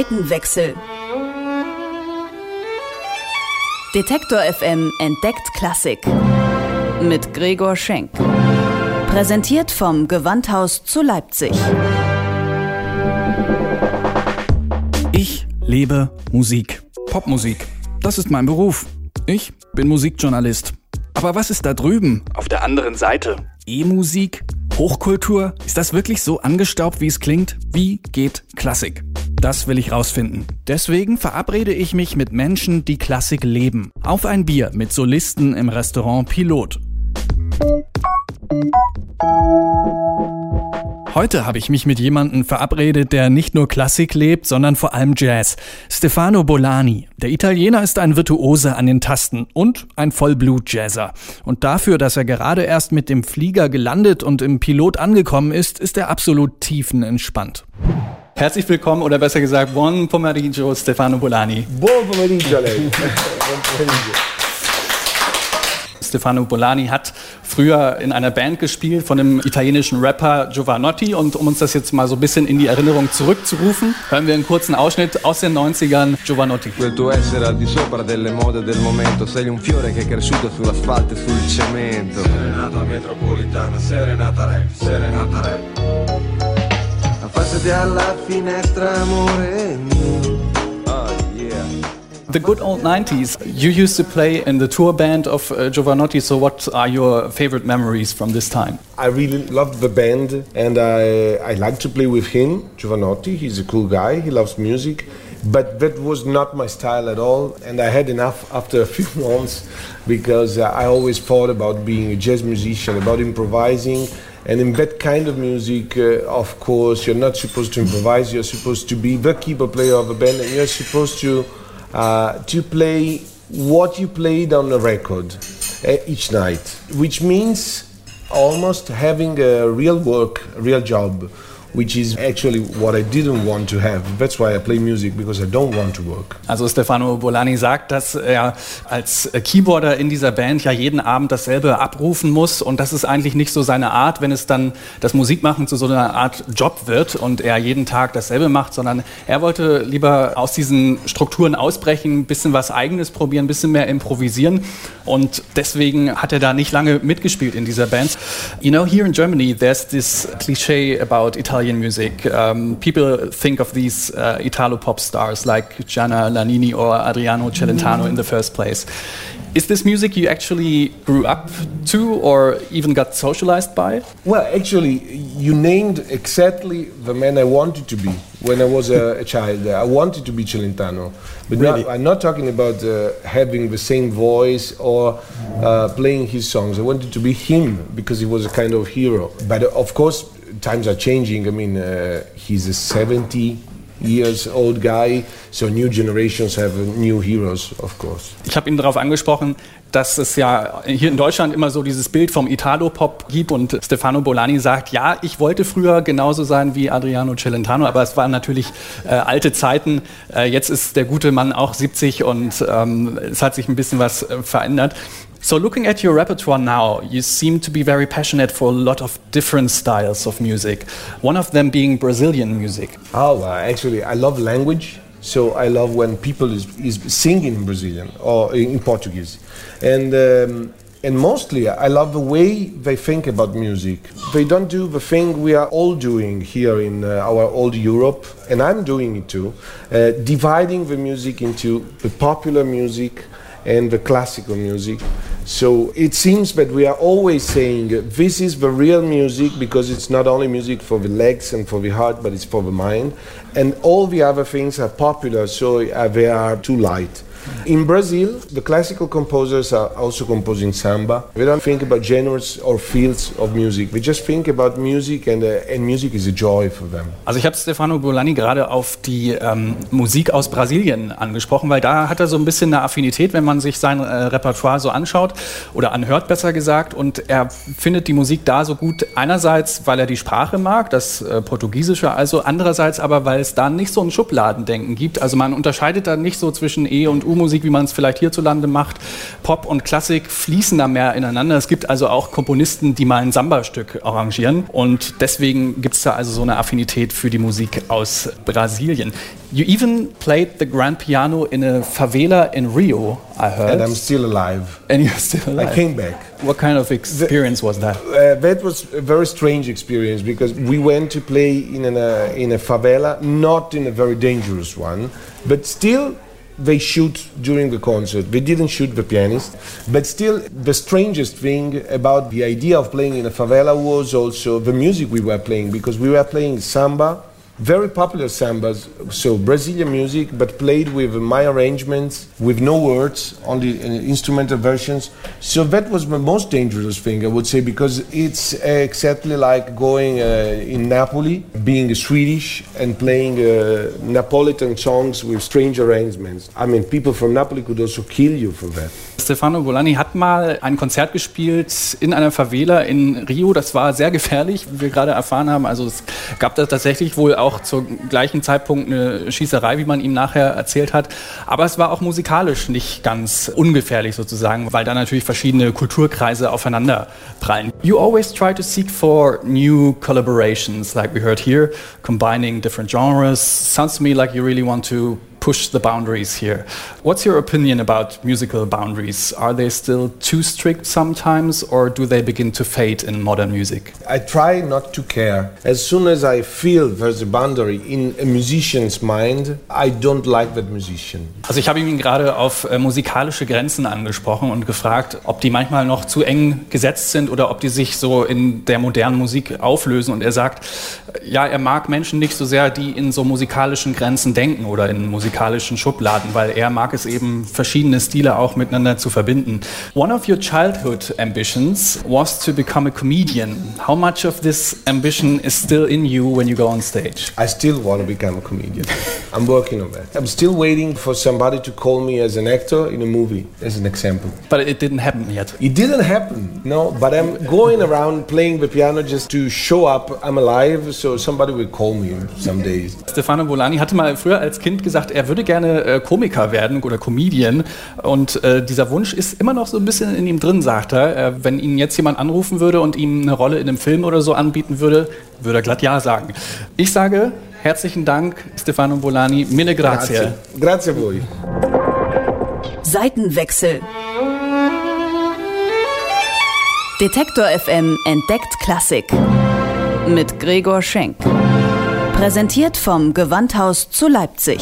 Seitenwechsel. Detektor FM entdeckt Klassik. Mit Gregor Schenk. Präsentiert vom Gewandhaus zu Leipzig. Ich lebe Musik. Popmusik. Das ist mein Beruf. Ich bin Musikjournalist. Aber was ist da drüben? Auf der anderen Seite. E-Musik? Hochkultur? Ist das wirklich so angestaubt, wie es klingt? Wie geht Klassik? Das will ich rausfinden. Deswegen verabrede ich mich mit Menschen, die Klassik leben. Auf ein Bier mit Solisten im Restaurant Pilot. Heute habe ich mich mit jemandem verabredet, der nicht nur Klassik lebt, sondern vor allem Jazz. Stefano Bolani. Der Italiener ist ein Virtuose an den Tasten und ein Vollblut-Jazzer. Und dafür, dass er gerade erst mit dem Flieger gelandet und im Pilot angekommen ist, ist er absolut tiefenentspannt. Herzlich willkommen oder besser gesagt, buon pomeriggio Stefano Bolani. Buon pomeriggio lei. buon pomeriggio. Stefano Bolani hat früher in einer Band gespielt von dem italienischen Rapper Giovanotti. Und um uns das jetzt mal so ein bisschen in die Erinnerung zurückzurufen, hören wir einen kurzen Ausschnitt aus den 90ern Giovanotti. Quel tuo essere al di sopra delle mode del momento, sei un fiore che è cresciuto sull'asfalto e sul cemento. Serenata metropolitana, serenata rap, serenata rap. Affacciati alla finestra, amore mio. The good old 90s. You used to play in the tour band of uh, Giovanotti, so what are your favorite memories from this time? I really loved the band and I, I like to play with him, Giovanotti. He's a cool guy, he loves music. But that was not my style at all, and I had enough after a few months because uh, I always thought about being a jazz musician, about improvising. And in that kind of music, uh, of course, you're not supposed to improvise, you're supposed to be the keyboard player of a band, and you're supposed to uh, to play what you played on the record uh, each night, which means almost having a real work, a real job which is actually what I didn't want to have. That's why I play music because I don't want to work. Also Stefano Bolani sagt, dass er als Keyboarder in dieser Band ja jeden Abend dasselbe abrufen muss und das ist eigentlich nicht so seine Art, wenn es dann das Musikmachen zu so einer Art Job wird und er jeden Tag dasselbe macht, sondern er wollte lieber aus diesen Strukturen ausbrechen, ein bisschen was eigenes probieren, ein bisschen mehr improvisieren und deswegen hat er da nicht lange mitgespielt in dieser Band. You know, here in Germany there's this cliché about Italian Italian music. Um, people think of these uh, Italo pop stars like Gianna Nannini or Adriano Celentano in the first place. Is this music you actually grew up to or even got socialized by? Well, actually, you named exactly the man I wanted to be when I was a, a child. I wanted to be Celentano. But really? not, I'm not talking about uh, having the same voice or uh, playing his songs. I wanted to be him because he was a kind of hero. But uh, of course, times are changing. I mean, uh, he's a 70 years old guy, so new generations have new heroes, of course. Ich habe ihn darauf angesprochen, dass es ja hier in Deutschland immer so dieses Bild vom Italo-Pop gibt und Stefano Bolani sagt, ja, ich wollte früher genauso sein wie Adriano Celentano, aber es waren natürlich äh, alte Zeiten. Äh, jetzt ist der gute Mann auch 70 und ähm, es hat sich ein bisschen was äh, verändert. So, looking at your repertoire now, you seem to be very passionate for a lot of different styles of music. One of them being Brazilian music. Oh, actually, I love language. So I love when people is, is singing in Brazilian or in Portuguese, and um, and mostly I love the way they think about music. They don't do the thing we are all doing here in uh, our old Europe, and I'm doing it too, uh, dividing the music into the popular music and the classical music. So it seems that we are always saying this is the real music because it's not only music for the legs and for the heart, but it's for the mind. And all the other things are popular, so uh, they are too light. In Brazil, the classical composers are also composing samba. They don't think about genres or fields of music. They just think about music and, uh, and music is a joy for them. Also ich habe Stefano Bolani gerade auf die ähm, Musik aus Brasilien angesprochen, weil da hat er so ein bisschen eine Affinität, wenn man sich sein äh, Repertoire so anschaut oder anhört, besser gesagt. Und er findet die Musik da so gut einerseits, weil er die Sprache mag, das äh, Portugiesische also, andererseits aber, weil es da nicht so ein Schubladendenken gibt. Also man unterscheidet da nicht so zwischen E und U CDU-Musik, wie man es vielleicht hierzulande macht. Pop und Klassik fließen da mehr ineinander. Es gibt also auch Komponisten, die mal ein Samba-Stück arrangieren. Und deswegen gibt es da also so eine Affinität für die Musik aus Brasilien. You even played the grand piano in a favela in Rio, I heard. And I'm still alive. And you're still alive. I came back. What kind of experience was that? Uh, that was a very strange experience because we went to play in, an, uh, in a favela, not in a very dangerous one, but still they shoot during the concert. They didn't shoot the pianist, but still the strangest thing about the idea of playing in a favela was also the music we were playing because we were playing samba very popular sambas, so Brazilian music, but played with my arrangements, with no words, only uh, instrumental versions. So that was the most dangerous thing, I would say, because it's exactly like going uh, in Napoli, being Swedish and playing uh, Napolitan songs with strange arrangements. I mean, people from Napoli could also kill you for that. Stefano Bolani hat mal ein Konzert gespielt in einer Favela in Rio. Das war sehr gefährlich, wie wir gerade erfahren haben. Also es gab da tatsächlich wohl auch zum gleichen Zeitpunkt eine Schießerei, wie man ihm nachher erzählt hat. Aber es war auch musikalisch nicht ganz ungefährlich sozusagen, weil da natürlich verschiedene Kulturkreise aufeinander prallen. You always try to seek for new collaborations, like we heard here, combining different genres. Sounds to me like you really want to push the boundaries here. What's your opinion about musical boundaries? Are they still too strict sometimes, or do they begin to fade in modern music? I try not to care. As soon as I feel there's a boundary in a musician's mind, I don't like that musician. Also ich habe ihn gerade auf äh, musikalische Grenzen angesprochen und gefragt, ob die manchmal noch zu eng gesetzt sind oder ob die sich so in der modernen Musik auflösen. Und er sagt, ja, er mag Menschen nicht so sehr, die in so musikalischen Grenzen denken oder in musikalischen Schubladen, weil er mag es eben, verschiedene Stile auch miteinander zu verbinden. One of your childhood ambitions was to become a comedian. How much of this ambition is still in you when you go on stage? I still want to become a comedian. I'm working on that. I'm still waiting for somebody to call me as an actor in a movie, as an example. But it didn't happen yet. It didn't happen, no, but I'm going around playing the piano just to show up I'm alive, so somebody will call me some days. Stefano Bolani hatte mal früher als Kind gesagt, er würde gerne äh, Komiker werden oder Comedian und äh, dieser Wunsch ist immer noch so ein bisschen in ihm drin, sagt er. Äh, wenn ihn jetzt jemand anrufen würde und ihm eine Rolle in einem Film oder so anbieten würde, würde er glatt Ja sagen. Ich sage herzlichen Dank, Stefano Bolani, mille grazie. Grazie, grazie a voi. Seitenwechsel. Detektor FM entdeckt Klassik. Mit Gregor Schenk. Präsentiert vom Gewandhaus zu Leipzig.